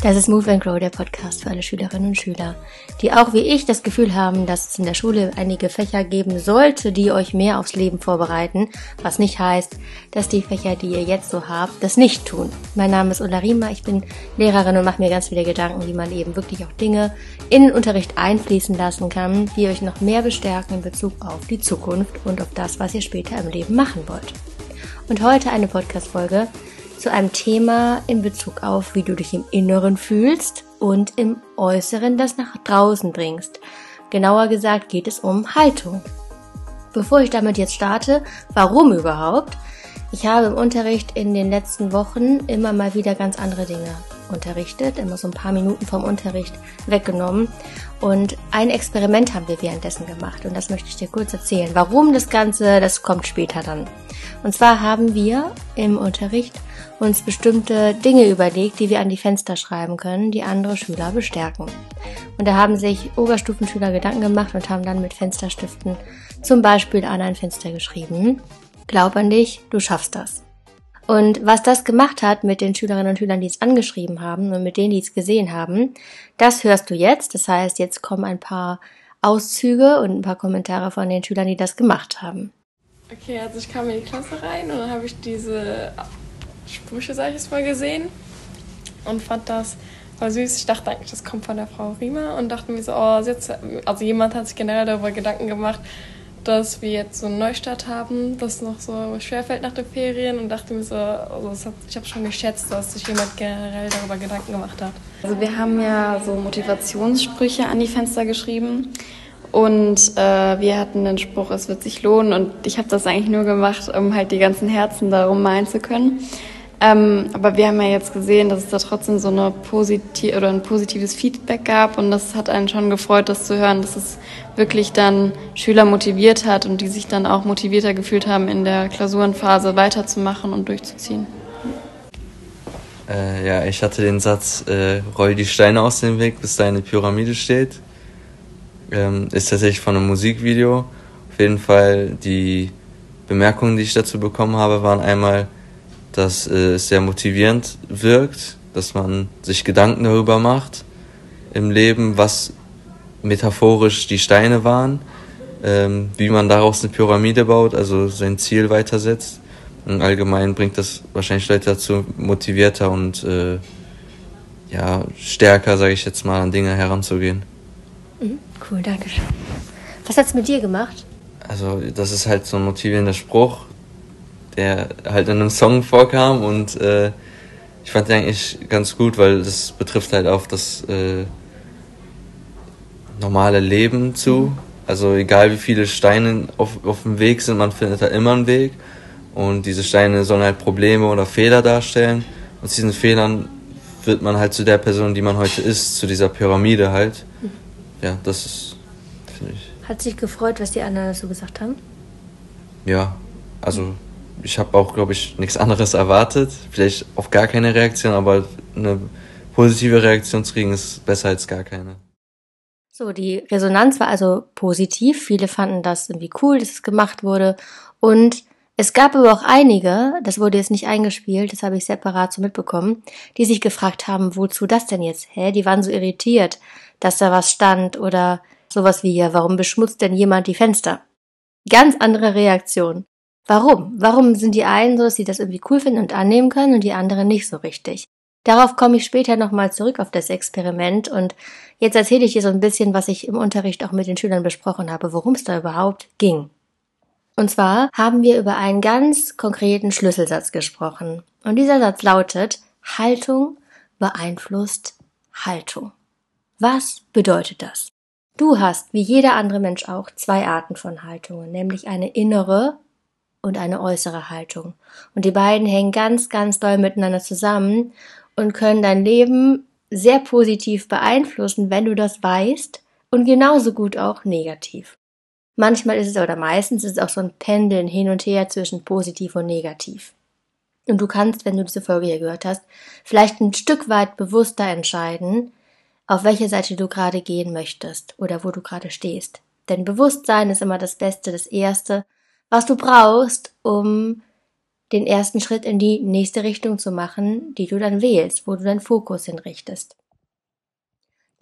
Das ist Move and Grow, der Podcast für alle Schülerinnen und Schüler, die auch wie ich das Gefühl haben, dass es in der Schule einige Fächer geben sollte, die euch mehr aufs Leben vorbereiten, was nicht heißt, dass die Fächer, die ihr jetzt so habt, das nicht tun. Mein Name ist Ulla Riemer, ich bin Lehrerin und mache mir ganz viele Gedanken, wie man eben wirklich auch Dinge in den Unterricht einfließen lassen kann, die euch noch mehr bestärken in Bezug auf die Zukunft und auf das, was ihr später im Leben machen wollt. Und heute eine Podcast-Folge, zu einem Thema in Bezug auf, wie du dich im Inneren fühlst und im Äußeren das nach draußen bringst. Genauer gesagt geht es um Haltung. Bevor ich damit jetzt starte, warum überhaupt? Ich habe im Unterricht in den letzten Wochen immer mal wieder ganz andere Dinge unterrichtet, immer so ein paar Minuten vom Unterricht weggenommen. Und ein Experiment haben wir währenddessen gemacht und das möchte ich dir kurz erzählen. Warum das Ganze, das kommt später dann. Und zwar haben wir im Unterricht uns bestimmte Dinge überlegt, die wir an die Fenster schreiben können, die andere Schüler bestärken. Und da haben sich Oberstufenschüler Gedanken gemacht und haben dann mit Fensterstiften zum Beispiel an ein Fenster geschrieben. Glaub an dich, du schaffst das. Und was das gemacht hat mit den Schülerinnen und Schülern, die es angeschrieben haben und mit denen, die es gesehen haben, das hörst du jetzt. Das heißt, jetzt kommen ein paar Auszüge und ein paar Kommentare von den Schülern, die das gemacht haben. Okay, also ich kam in die Klasse rein und dann habe ich diese Sprüche, sag ich jetzt mal, gesehen und fand das voll süß. Ich dachte eigentlich, das kommt von der Frau Riemer und dachte mir so, oh, jetzt, also jemand hat sich generell darüber Gedanken gemacht, dass wir jetzt so einen Neustart haben, das noch so schwerfällt nach den Ferien und dachte mir so, also hat, ich habe schon geschätzt, dass sich jemand generell darüber Gedanken gemacht hat. Also wir haben ja so Motivationssprüche an die Fenster geschrieben und äh, wir hatten den Spruch, es wird sich lohnen und ich habe das eigentlich nur gemacht, um halt die ganzen Herzen darum malen zu können. Ähm, aber wir haben ja jetzt gesehen, dass es da trotzdem so eine positiv oder ein positives Feedback gab und das hat einen schon gefreut, das zu hören, dass es wirklich dann Schüler motiviert hat und die sich dann auch motivierter gefühlt haben, in der Klausurenphase weiterzumachen und durchzuziehen. Äh, ja, ich hatte den Satz, äh, roll die Steine aus dem Weg, bis deine Pyramide steht. Ähm, ist tatsächlich von einem Musikvideo. Auf jeden Fall die Bemerkungen, die ich dazu bekommen habe, waren einmal, dass äh, es sehr motivierend wirkt, dass man sich Gedanken darüber macht im Leben, was metaphorisch die Steine waren, ähm, wie man daraus eine Pyramide baut, also sein Ziel weitersetzt. Und allgemein bringt das wahrscheinlich Leute dazu, motivierter und äh, ja, stärker, sage ich jetzt mal, an Dinge heranzugehen. Mhm, cool, danke schön. Was hat's mit dir gemacht? Also, das ist halt so ein motivierender Spruch, der halt in einem Song vorkam und äh, ich fand den eigentlich ganz gut, weil das betrifft halt auch das äh, normale Leben zu. Also egal wie viele Steine auf, auf dem Weg sind, man findet da immer einen Weg. Und diese Steine sollen halt Probleme oder Fehler darstellen. Und aus diesen Fehlern wird man halt zu der Person, die man heute ist, zu dieser Pyramide halt. Ja, das ist, finde ich. Hat sich gefreut, was die anderen so gesagt haben? Ja, also ich habe auch, glaube ich, nichts anderes erwartet. Vielleicht auf gar keine Reaktion, aber eine positive Reaktion zu kriegen ist besser als gar keine. So, die Resonanz war also positiv. Viele fanden das irgendwie cool, dass es gemacht wurde. Und es gab aber auch einige, das wurde jetzt nicht eingespielt, das habe ich separat so mitbekommen, die sich gefragt haben, wozu das denn jetzt? Hä? Die waren so irritiert, dass da was stand oder sowas wie, ja, warum beschmutzt denn jemand die Fenster? Ganz andere Reaktion. Warum? Warum sind die einen so, dass sie das irgendwie cool finden und annehmen können und die anderen nicht so richtig? Darauf komme ich später nochmal zurück auf das Experiment und jetzt erzähle ich dir so ein bisschen, was ich im Unterricht auch mit den Schülern besprochen habe, worum es da überhaupt ging. Und zwar haben wir über einen ganz konkreten Schlüsselsatz gesprochen. Und dieser Satz lautet, Haltung beeinflusst Haltung. Was bedeutet das? Du hast, wie jeder andere Mensch auch, zwei Arten von Haltungen, nämlich eine innere und eine äußere Haltung. Und die beiden hängen ganz, ganz doll miteinander zusammen und können dein Leben sehr positiv beeinflussen, wenn du das weißt und genauso gut auch negativ. Manchmal ist es oder meistens ist es auch so ein Pendeln hin und her zwischen positiv und negativ. Und du kannst, wenn du diese Folge hier gehört hast, vielleicht ein Stück weit bewusster entscheiden, auf welche Seite du gerade gehen möchtest oder wo du gerade stehst. Denn Bewusstsein ist immer das Beste, das Erste, was du brauchst, um den ersten Schritt in die nächste Richtung zu machen, die du dann wählst, wo du deinen Fokus hinrichtest.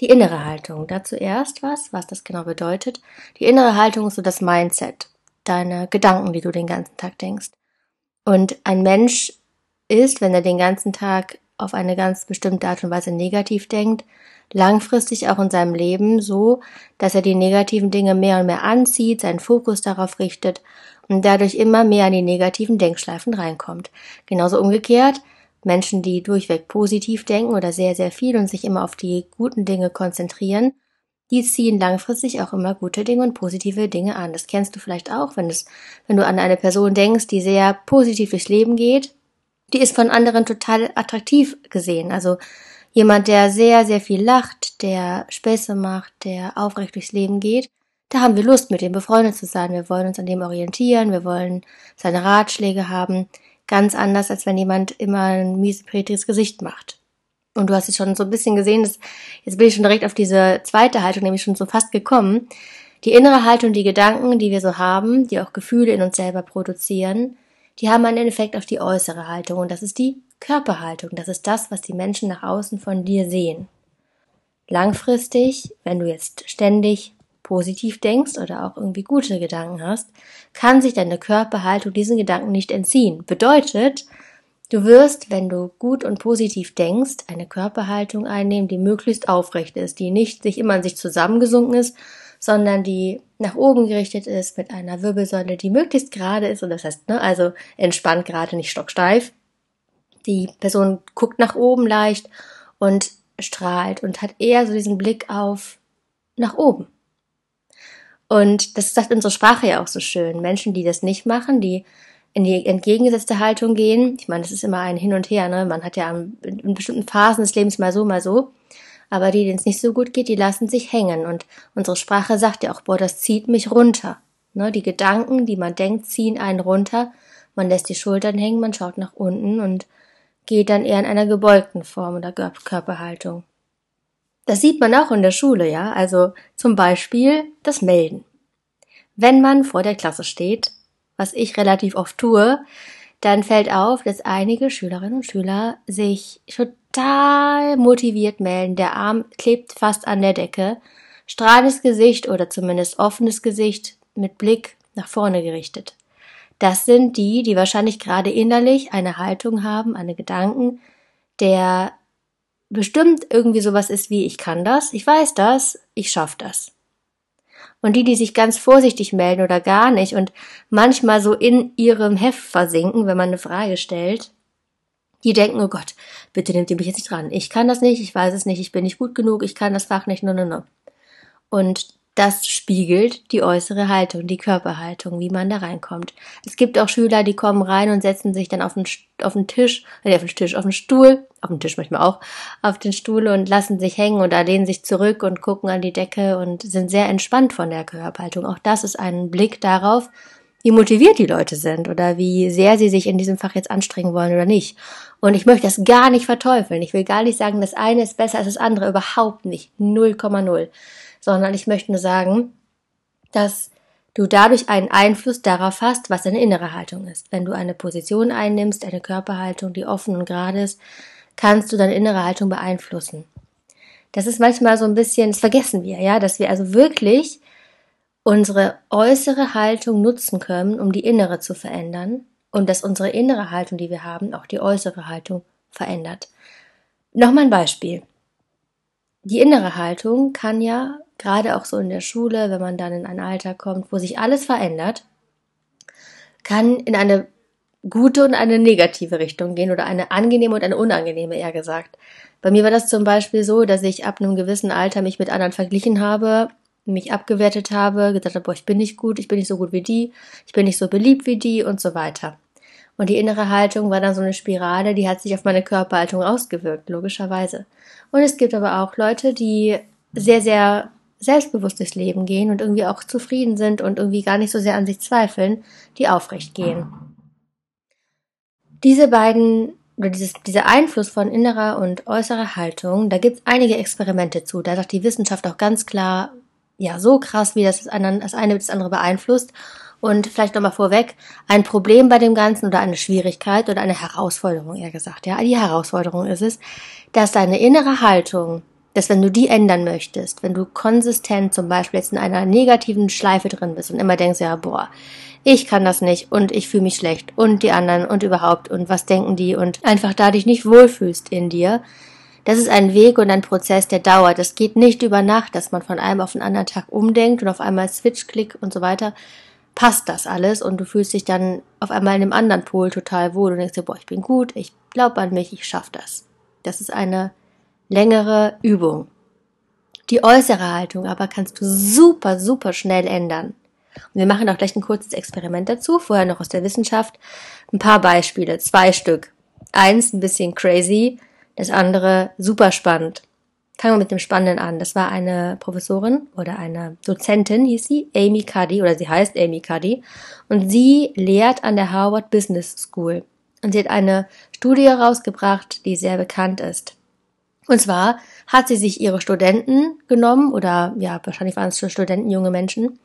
Die innere Haltung. Dazu erst was, was das genau bedeutet. Die innere Haltung ist so das Mindset, deine Gedanken, die du den ganzen Tag denkst. Und ein Mensch ist, wenn er den ganzen Tag auf eine ganz bestimmte Art und Weise negativ denkt, langfristig auch in seinem Leben so, dass er die negativen Dinge mehr und mehr anzieht, seinen Fokus darauf richtet und dadurch immer mehr in die negativen Denkschleifen reinkommt. Genauso umgekehrt, Menschen, die durchweg positiv denken oder sehr, sehr viel und sich immer auf die guten Dinge konzentrieren, die ziehen langfristig auch immer gute Dinge und positive Dinge an. Das kennst du vielleicht auch, wenn, es, wenn du an eine Person denkst, die sehr positiv durchs Leben geht, die ist von anderen total attraktiv gesehen. Also jemand, der sehr, sehr viel lacht, der Späße macht, der aufrecht durchs Leben geht, da haben wir Lust, mit dem befreundet zu sein. Wir wollen uns an dem orientieren, wir wollen seine Ratschläge haben. Ganz anders, als wenn jemand immer ein mieseprätiges Gesicht macht. Und du hast es schon so ein bisschen gesehen, dass, jetzt bin ich schon direkt auf diese zweite Haltung, nämlich schon so fast gekommen. Die innere Haltung, die Gedanken, die wir so haben, die auch Gefühle in uns selber produzieren, die haben einen Effekt auf die äußere Haltung und das ist die Körperhaltung. Das ist das, was die Menschen nach außen von dir sehen. Langfristig, wenn du jetzt ständig positiv denkst oder auch irgendwie gute Gedanken hast, kann sich deine Körperhaltung diesen Gedanken nicht entziehen. Bedeutet, du wirst, wenn du gut und positiv denkst, eine Körperhaltung einnehmen, die möglichst aufrecht ist, die nicht sich immer an sich zusammengesunken ist, sondern die nach oben gerichtet ist mit einer Wirbelsäule, die möglichst gerade ist und das heißt, ne, also entspannt gerade, nicht stocksteif. Die Person guckt nach oben leicht und strahlt und hat eher so diesen Blick auf nach oben. Und das sagt unsere Sprache ja auch so schön. Menschen, die das nicht machen, die in die entgegengesetzte Haltung gehen. Ich meine, das ist immer ein Hin und Her, ne? Man hat ja in bestimmten Phasen des Lebens mal so, mal so. Aber die, denen es nicht so gut geht, die lassen sich hängen. Und unsere Sprache sagt ja auch, boah, das zieht mich runter. Ne? Die Gedanken, die man denkt, ziehen einen runter. Man lässt die Schultern hängen, man schaut nach unten und geht dann eher in einer gebeugten Form oder Körperhaltung. Das sieht man auch in der Schule, ja. Also zum Beispiel das Melden. Wenn man vor der Klasse steht, was ich relativ oft tue, dann fällt auf, dass einige Schülerinnen und Schüler sich total motiviert melden. Der Arm klebt fast an der Decke, strahlendes Gesicht oder zumindest offenes Gesicht mit Blick nach vorne gerichtet. Das sind die, die wahrscheinlich gerade innerlich eine Haltung haben, eine Gedanken, der bestimmt irgendwie sowas ist wie ich kann das, ich weiß das, ich schaff das. Und die, die sich ganz vorsichtig melden oder gar nicht und manchmal so in ihrem Heft versinken, wenn man eine Frage stellt, die denken, oh Gott, bitte nehmt ihr mich jetzt nicht dran. Ich kann das nicht, ich weiß es nicht, ich bin nicht gut genug, ich kann das Fach nicht, no, no, no. Und das spiegelt die äußere Haltung, die Körperhaltung, wie man da reinkommt. Es gibt auch Schüler, die kommen rein und setzen sich dann auf den, auf den Tisch, äh, auf den Tisch, auf den Stuhl, auf den Tisch manchmal auch, auf den Stuhl und lassen sich hängen oder lehnen sich zurück und gucken an die Decke und sind sehr entspannt von der Körperhaltung. Auch das ist ein Blick darauf, wie motiviert die Leute sind oder wie sehr sie sich in diesem Fach jetzt anstrengen wollen oder nicht. Und ich möchte das gar nicht verteufeln. Ich will gar nicht sagen, das eine ist besser als das andere. Überhaupt nicht. 0,0 sondern ich möchte nur sagen, dass du dadurch einen Einfluss darauf hast, was deine innere Haltung ist. Wenn du eine Position einnimmst, eine Körperhaltung, die offen und gerade ist, kannst du deine innere Haltung beeinflussen. Das ist manchmal so ein bisschen, das vergessen wir, ja, dass wir also wirklich unsere äußere Haltung nutzen können, um die innere zu verändern und dass unsere innere Haltung, die wir haben, auch die äußere Haltung verändert. Nochmal ein Beispiel. Die innere Haltung kann ja gerade auch so in der Schule, wenn man dann in ein Alter kommt, wo sich alles verändert, kann in eine gute und eine negative Richtung gehen oder eine angenehme und eine unangenehme, eher gesagt. Bei mir war das zum Beispiel so, dass ich ab einem gewissen Alter mich mit anderen verglichen habe, mich abgewertet habe, gesagt habe, boah, ich bin nicht gut, ich bin nicht so gut wie die, ich bin nicht so beliebt wie die und so weiter. Und die innere Haltung war dann so eine Spirale, die hat sich auf meine Körperhaltung ausgewirkt, logischerweise. Und es gibt aber auch Leute, die sehr, sehr selbstbewusstes Leben gehen und irgendwie auch zufrieden sind und irgendwie gar nicht so sehr an sich zweifeln, die aufrecht gehen. Diese beiden oder dieses, dieser Einfluss von innerer und äußerer Haltung, da gibt es einige Experimente zu. Da sagt die Wissenschaft auch ganz klar, ja, so krass, wie das, das eine das andere beeinflusst. Und vielleicht nochmal vorweg, ein Problem bei dem Ganzen oder eine Schwierigkeit oder eine Herausforderung, eher gesagt, ja, die Herausforderung ist es, dass deine innere Haltung, dass wenn du die ändern möchtest, wenn du konsistent zum Beispiel jetzt in einer negativen Schleife drin bist und immer denkst, ja, boah, ich kann das nicht und ich fühle mich schlecht und die anderen und überhaupt und was denken die und einfach da dich nicht wohlfühlst in dir, das ist ein Weg und ein Prozess, der dauert. Das geht nicht über Nacht, dass man von einem auf den anderen Tag umdenkt und auf einmal Switch-Klick und so weiter. Passt das alles und du fühlst dich dann auf einmal in einem anderen Pol total wohl und denkst dir, boah, ich bin gut, ich glaube an mich, ich schaffe das. Das ist eine längere Übung. Die äußere Haltung aber kannst du super, super schnell ändern. Und wir machen auch gleich ein kurzes Experiment dazu, vorher noch aus der Wissenschaft. Ein paar Beispiele, zwei Stück. Eins ein bisschen crazy, das andere super spannend. Fangen wir mit dem Spannenden an. Das war eine Professorin oder eine Dozentin, hieß sie, Amy Cuddy, oder sie heißt Amy Cuddy. Und sie lehrt an der Harvard Business School. Und sie hat eine Studie herausgebracht, die sehr bekannt ist. Und zwar hat sie sich ihre Studenten genommen, oder ja, wahrscheinlich waren es schon Studenten, junge Menschen,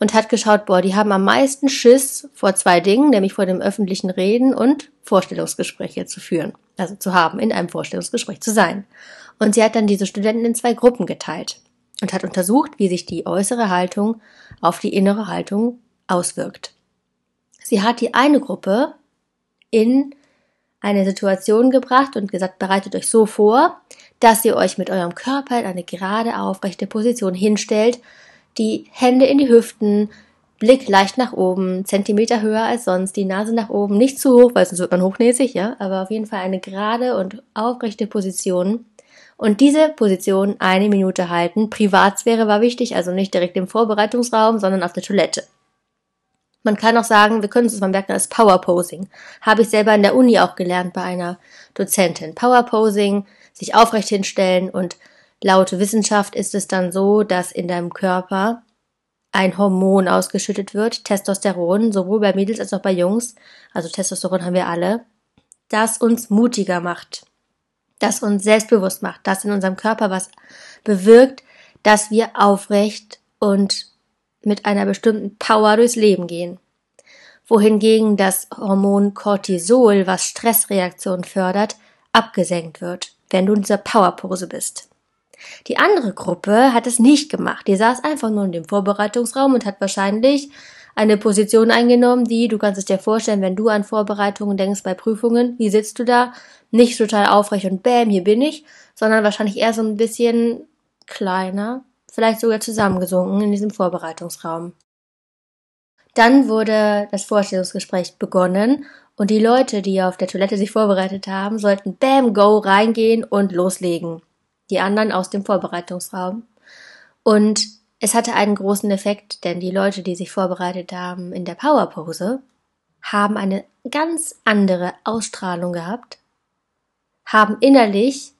und hat geschaut, boah, die haben am meisten Schiss vor zwei Dingen, nämlich vor dem öffentlichen Reden und Vorstellungsgespräche zu führen, also zu haben, in einem Vorstellungsgespräch zu sein. Und sie hat dann diese Studenten in zwei Gruppen geteilt und hat untersucht, wie sich die äußere Haltung auf die innere Haltung auswirkt. Sie hat die eine Gruppe in eine Situation gebracht und gesagt, bereitet euch so vor, dass ihr euch mit eurem Körper in eine gerade aufrechte Position hinstellt die Hände in die Hüften, Blick leicht nach oben, Zentimeter höher als sonst, die Nase nach oben, nicht zu hoch, weil sonst wird man hochnäsig, ja, aber auf jeden Fall eine gerade und aufrechte Position. Und diese Position eine Minute halten. Privatsphäre war wichtig, also nicht direkt im Vorbereitungsraum, sondern auf der Toilette. Man kann auch sagen, wir können es uns mal merken als Power Posing. Habe ich selber in der Uni auch gelernt bei einer Dozentin. Power Posing, sich aufrecht hinstellen und Laut Wissenschaft ist es dann so, dass in deinem Körper ein Hormon ausgeschüttet wird, Testosteron, sowohl bei Mädels als auch bei Jungs, also Testosteron haben wir alle, das uns mutiger macht, das uns selbstbewusst macht, das in unserem Körper was bewirkt, dass wir aufrecht und mit einer bestimmten Power durchs Leben gehen. Wohingegen das Hormon Cortisol, was Stressreaktionen fördert, abgesenkt wird, wenn du in dieser Powerpose bist. Die andere Gruppe hat es nicht gemacht. Die saß einfach nur in dem Vorbereitungsraum und hat wahrscheinlich eine Position eingenommen, die, du kannst es dir vorstellen, wenn du an Vorbereitungen denkst bei Prüfungen, wie sitzt du da? Nicht total aufrecht und bäm, hier bin ich, sondern wahrscheinlich eher so ein bisschen kleiner, vielleicht sogar zusammengesunken in diesem Vorbereitungsraum. Dann wurde das Vorstellungsgespräch begonnen und die Leute, die auf der Toilette sich vorbereitet haben, sollten bam, go reingehen und loslegen die anderen aus dem Vorbereitungsraum. Und es hatte einen großen Effekt, denn die Leute, die sich vorbereitet haben in der Powerpose, haben eine ganz andere Ausstrahlung gehabt, haben innerlich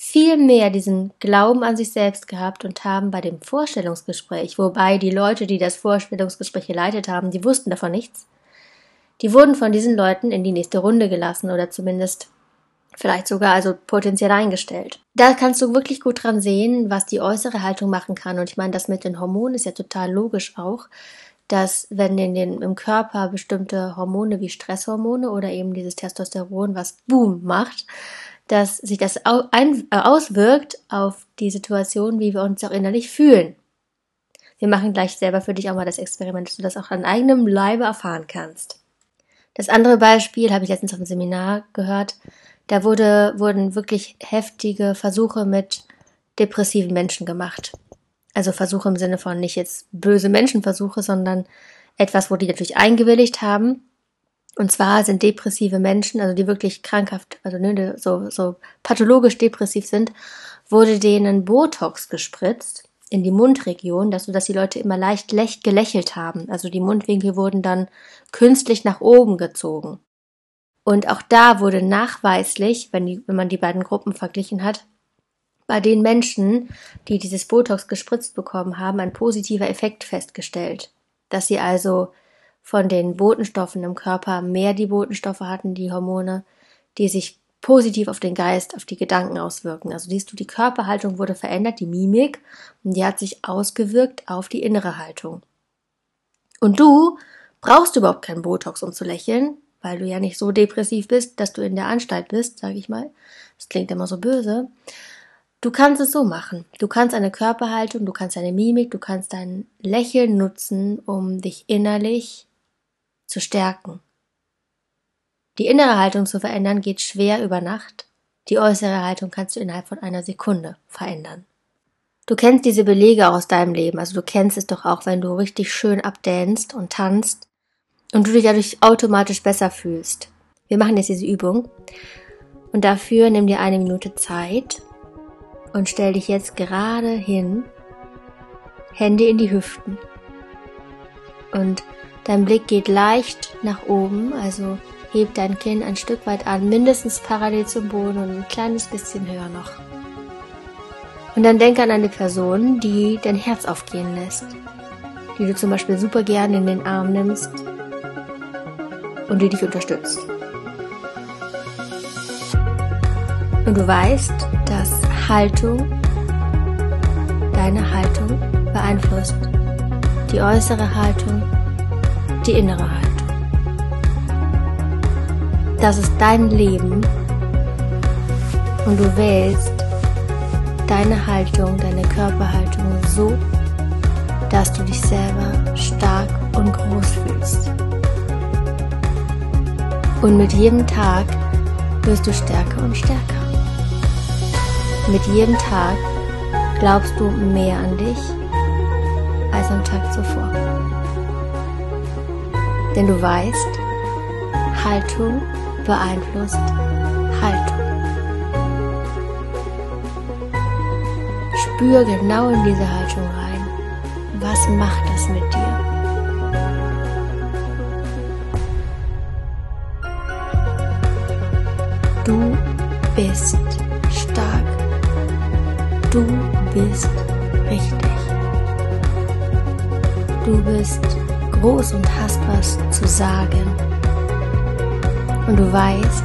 viel mehr diesen Glauben an sich selbst gehabt und haben bei dem Vorstellungsgespräch, wobei die Leute, die das Vorstellungsgespräch geleitet haben, die wussten davon nichts, die wurden von diesen Leuten in die nächste Runde gelassen oder zumindest vielleicht sogar also potenziell eingestellt. Da kannst du wirklich gut dran sehen, was die äußere Haltung machen kann. Und ich meine, das mit den Hormonen ist ja total logisch auch, dass wenn in den, im Körper bestimmte Hormone wie Stresshormone oder eben dieses Testosteron, was Boom macht, dass sich das äh, auswirkt auf die Situation, wie wir uns auch innerlich fühlen. Wir machen gleich selber für dich auch mal das Experiment, dass du das auch an eigenem Leibe erfahren kannst. Das andere Beispiel habe ich letztens auf dem Seminar gehört. Da wurde, wurden wirklich heftige Versuche mit depressiven Menschen gemacht. Also Versuche im Sinne von nicht jetzt böse Menschenversuche, sondern etwas, wo die natürlich eingewilligt haben. Und zwar sind depressive Menschen, also die wirklich krankhaft, also ne, so, so pathologisch depressiv sind, wurde denen Botox gespritzt in die Mundregion, dass, so dass die Leute immer leicht gelächelt haben. Also die Mundwinkel wurden dann künstlich nach oben gezogen. Und auch da wurde nachweislich, wenn, die, wenn man die beiden Gruppen verglichen hat, bei den Menschen, die dieses Botox gespritzt bekommen haben, ein positiver Effekt festgestellt. Dass sie also von den Botenstoffen im Körper mehr die Botenstoffe hatten, die Hormone, die sich positiv auf den Geist, auf die Gedanken auswirken. Also siehst du, die Körperhaltung wurde verändert, die Mimik, und die hat sich ausgewirkt auf die innere Haltung. Und du brauchst überhaupt keinen Botox, um zu lächeln, weil du ja nicht so depressiv bist, dass du in der Anstalt bist, sag ich mal. Das klingt immer so böse. Du kannst es so machen. Du kannst eine Körperhaltung, du kannst deine Mimik, du kannst dein Lächeln nutzen, um dich innerlich zu stärken. Die innere Haltung zu verändern geht schwer über Nacht. Die äußere Haltung kannst du innerhalb von einer Sekunde verändern. Du kennst diese Belege aus deinem Leben, also du kennst es doch auch, wenn du richtig schön abdanst und tanzt und du dich dadurch automatisch besser fühlst. Wir machen jetzt diese Übung und dafür nimm dir eine Minute Zeit und stell dich jetzt gerade hin, Hände in die Hüften und dein Blick geht leicht nach oben, also heb dein Kinn ein Stück weit an, mindestens parallel zum Boden und ein kleines bisschen höher noch. Und dann denke an eine Person, die dein Herz aufgehen lässt, die du zum Beispiel super gerne in den Arm nimmst und die dich unterstützt. Und du weißt, dass Haltung, deine Haltung beeinflusst die äußere Haltung, die innere Haltung. Das ist dein Leben und du wählst deine Haltung, deine Körperhaltung so, dass du dich selber stark und groß fühlst. Und mit jedem Tag wirst du stärker und stärker. Mit jedem Tag glaubst du mehr an dich als am Tag zuvor. Denn du weißt, Haltung beeinflusst Haltung. Spür genau in diese Haltung rein. Was macht das mit dir? Du bist stark. Du bist richtig. Du bist groß und hast was zu sagen. Und du weißt,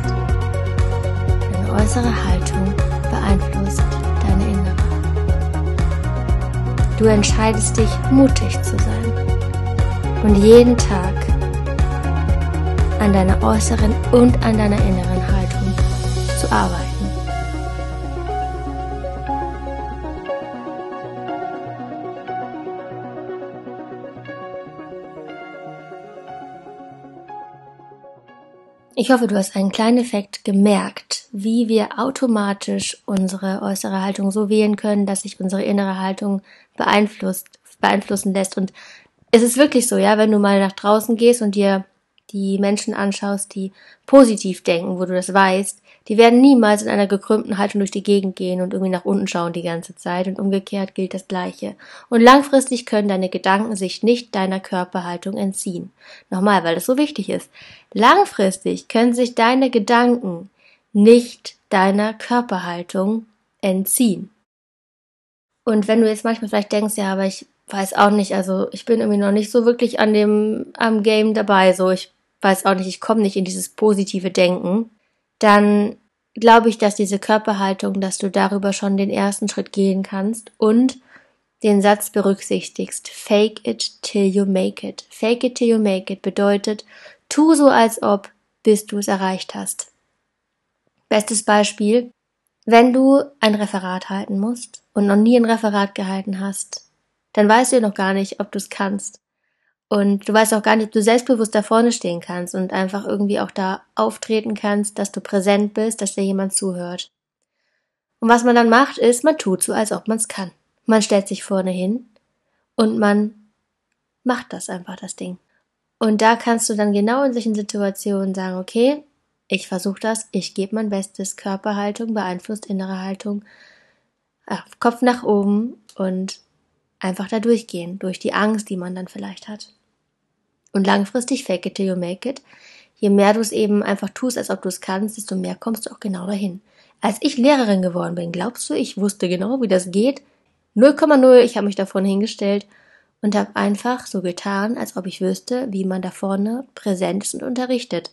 deine äußere Haltung beeinflusst deine innere. Du entscheidest dich, mutig zu sein und jeden Tag an deiner äußeren und an deiner inneren Haltung zu arbeiten. Ich hoffe, du hast einen kleinen Effekt gemerkt, wie wir automatisch unsere äußere Haltung so wählen können, dass sich unsere innere Haltung beeinflusst, beeinflussen lässt. Und es ist wirklich so, ja, wenn du mal nach draußen gehst und dir die Menschen anschaust, die positiv denken, wo du das weißt, die werden niemals in einer gekrümmten Haltung durch die Gegend gehen und irgendwie nach unten schauen die ganze Zeit und umgekehrt gilt das Gleiche. Und langfristig können deine Gedanken sich nicht deiner Körperhaltung entziehen. Nochmal, weil das so wichtig ist. Langfristig können sich deine Gedanken nicht deiner Körperhaltung entziehen. Und wenn du jetzt manchmal vielleicht denkst, ja, aber ich weiß auch nicht, also ich bin irgendwie noch nicht so wirklich an dem am Game dabei, so ich weiß auch nicht, ich komme nicht in dieses positive Denken, dann glaube ich, dass diese Körperhaltung, dass du darüber schon den ersten Schritt gehen kannst und den Satz berücksichtigst. Fake it till you make it. Fake it till you make it bedeutet, tu so als ob, bis du es erreicht hast. Bestes Beispiel, wenn du ein Referat halten musst und noch nie ein Referat gehalten hast, dann weißt du noch gar nicht, ob du es kannst. Und du weißt auch gar nicht, ob du selbstbewusst da vorne stehen kannst und einfach irgendwie auch da auftreten kannst, dass du präsent bist, dass dir jemand zuhört. Und was man dann macht, ist, man tut so, als ob man es kann. Man stellt sich vorne hin und man macht das einfach, das Ding. Und da kannst du dann genau in solchen Situationen sagen, okay, ich versuche das, ich gebe mein Bestes, Körperhaltung beeinflusst innere Haltung, Kopf nach oben und einfach da durchgehen, durch die Angst, die man dann vielleicht hat. Und langfristig fake it till you make it. Je mehr du es eben einfach tust, als ob du es kannst, desto mehr kommst du auch genau dahin. Als ich Lehrerin geworden bin, glaubst du, ich wusste genau, wie das geht? 0,0, ich habe mich da vorne hingestellt und habe einfach so getan, als ob ich wüsste, wie man da vorne präsent ist und unterrichtet.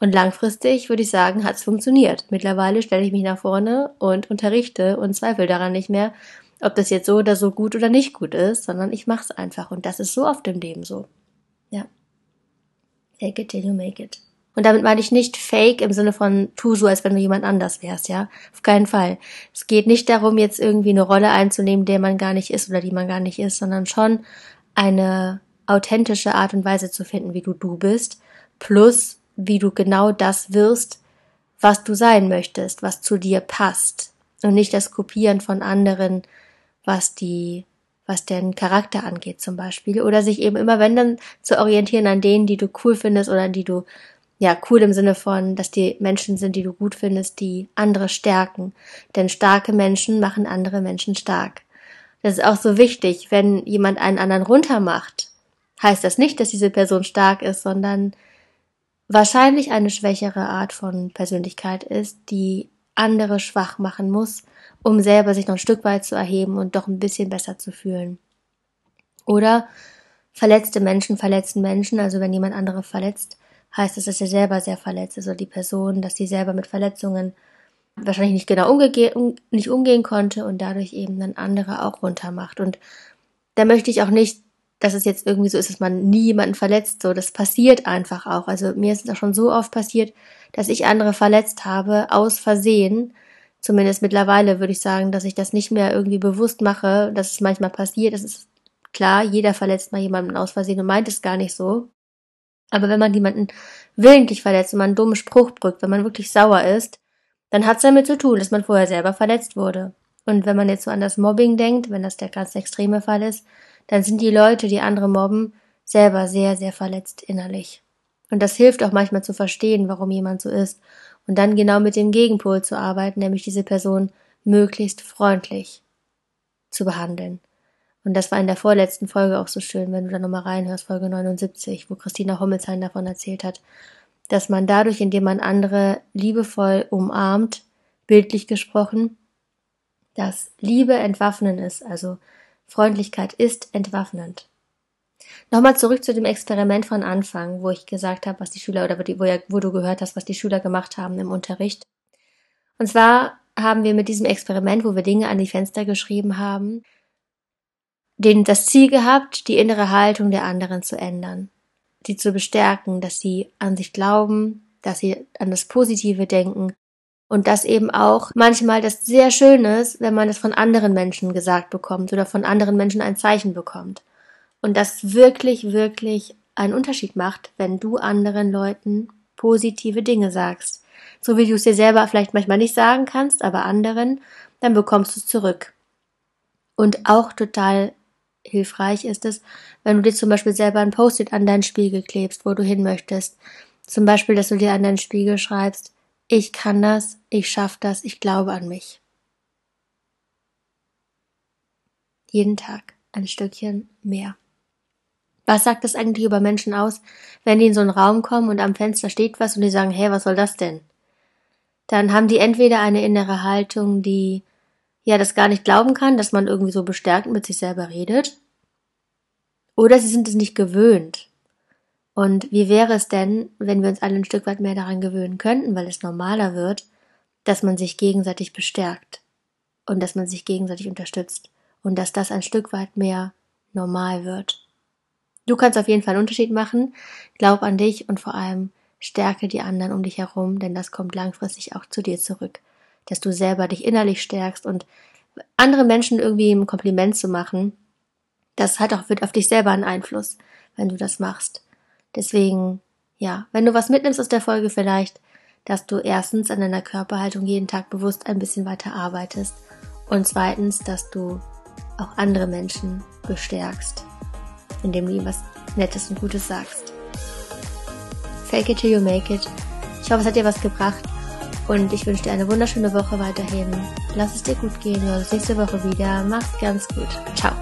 Und langfristig würde ich sagen, hat es funktioniert. Mittlerweile stelle ich mich nach vorne und unterrichte und zweifle daran nicht mehr, ob das jetzt so oder so gut oder nicht gut ist, sondern ich mache es einfach. Und das ist so oft im Leben so. Fake it till you make it. Und damit meine ich nicht fake im Sinne von tu so, als wenn du jemand anders wärst, ja. Auf keinen Fall. Es geht nicht darum, jetzt irgendwie eine Rolle einzunehmen, der man gar nicht ist oder die man gar nicht ist, sondern schon eine authentische Art und Weise zu finden, wie du du bist, plus wie du genau das wirst, was du sein möchtest, was zu dir passt und nicht das Kopieren von anderen, was die was den Charakter angeht zum Beispiel. Oder sich eben immer wenn dann zu orientieren an denen, die du cool findest oder die du ja cool im Sinne von, dass die Menschen sind, die du gut findest, die andere stärken, denn starke Menschen machen andere Menschen stark. Das ist auch so wichtig, wenn jemand einen anderen runtermacht, heißt das nicht, dass diese Person stark ist, sondern wahrscheinlich eine schwächere Art von Persönlichkeit ist, die andere schwach machen muss, um selber sich noch ein Stück weit zu erheben und doch ein bisschen besser zu fühlen. Oder verletzte Menschen verletzen Menschen, also wenn jemand andere verletzt, heißt das, dass er selber sehr verletzt ist oder die Person, dass die selber mit Verletzungen wahrscheinlich nicht genau umge nicht umgehen konnte und dadurch eben dann andere auch runtermacht. Und da möchte ich auch nicht dass es jetzt irgendwie so ist, dass man nie jemanden verletzt. So, das passiert einfach auch. Also mir ist es auch schon so oft passiert, dass ich andere verletzt habe, aus Versehen. Zumindest mittlerweile würde ich sagen, dass ich das nicht mehr irgendwie bewusst mache, dass es manchmal passiert. Das ist klar, jeder verletzt mal jemanden aus Versehen und meint es gar nicht so. Aber wenn man jemanden willentlich verletzt und man einen dummen Spruch drückt, wenn man wirklich sauer ist, dann hat es damit zu tun, dass man vorher selber verletzt wurde. Und wenn man jetzt so an das Mobbing denkt, wenn das der ganz extreme Fall ist, dann sind die Leute, die andere mobben, selber sehr, sehr verletzt innerlich. Und das hilft auch manchmal zu verstehen, warum jemand so ist und dann genau mit dem Gegenpol zu arbeiten, nämlich diese Person möglichst freundlich zu behandeln. Und das war in der vorletzten Folge auch so schön, wenn du da nochmal reinhörst, Folge 79, wo Christina Hommelsheim davon erzählt hat, dass man dadurch, indem man andere liebevoll umarmt, bildlich gesprochen, dass Liebe entwaffnen ist, also Freundlichkeit ist entwaffnend. Nochmal zurück zu dem Experiment von Anfang, wo ich gesagt habe, was die Schüler oder wo, ja, wo du gehört hast, was die Schüler gemacht haben im Unterricht. Und zwar haben wir mit diesem Experiment, wo wir Dinge an die Fenster geschrieben haben, den das Ziel gehabt, die innere Haltung der anderen zu ändern, sie zu bestärken, dass sie an sich glauben, dass sie an das Positive denken und das eben auch manchmal das sehr Schöne ist, wenn man es von anderen Menschen gesagt bekommt oder von anderen Menschen ein Zeichen bekommt. Und das wirklich, wirklich einen Unterschied macht, wenn du anderen Leuten positive Dinge sagst. So wie du es dir selber vielleicht manchmal nicht sagen kannst, aber anderen, dann bekommst du es zurück. Und auch total hilfreich ist es, wenn du dir zum Beispiel selber ein Post-it an deinen Spiegel klebst, wo du hin möchtest. Zum Beispiel, dass du dir an deinen Spiegel schreibst, ich kann das, ich schaff das, ich glaube an mich. Jeden Tag ein Stückchen mehr. Was sagt das eigentlich über Menschen aus, wenn die in so einen Raum kommen und am Fenster steht was und die sagen, hey, was soll das denn? Dann haben die entweder eine innere Haltung, die ja das gar nicht glauben kann, dass man irgendwie so bestärkt mit sich selber redet, oder sie sind es nicht gewöhnt. Und wie wäre es denn, wenn wir uns alle ein Stück weit mehr daran gewöhnen könnten, weil es normaler wird, dass man sich gegenseitig bestärkt und dass man sich gegenseitig unterstützt und dass das ein Stück weit mehr normal wird. Du kannst auf jeden Fall einen Unterschied machen, glaub an dich und vor allem stärke die anderen um dich herum, denn das kommt langfristig auch zu dir zurück, dass du selber dich innerlich stärkst und andere Menschen irgendwie ein Kompliment zu machen, das hat auch wird auf dich selber einen Einfluss, wenn du das machst. Deswegen, ja, wenn du was mitnimmst aus der Folge vielleicht, dass du erstens an deiner Körperhaltung jeden Tag bewusst ein bisschen weiter arbeitest und zweitens, dass du auch andere Menschen bestärkst, indem du ihnen was Nettes und Gutes sagst. Fake it till you make it. Ich hoffe, es hat dir was gebracht und ich wünsche dir eine wunderschöne Woche weiterhin. Lass es dir gut gehen. Wir sehen uns nächste Woche wieder. Mach's ganz gut. Ciao.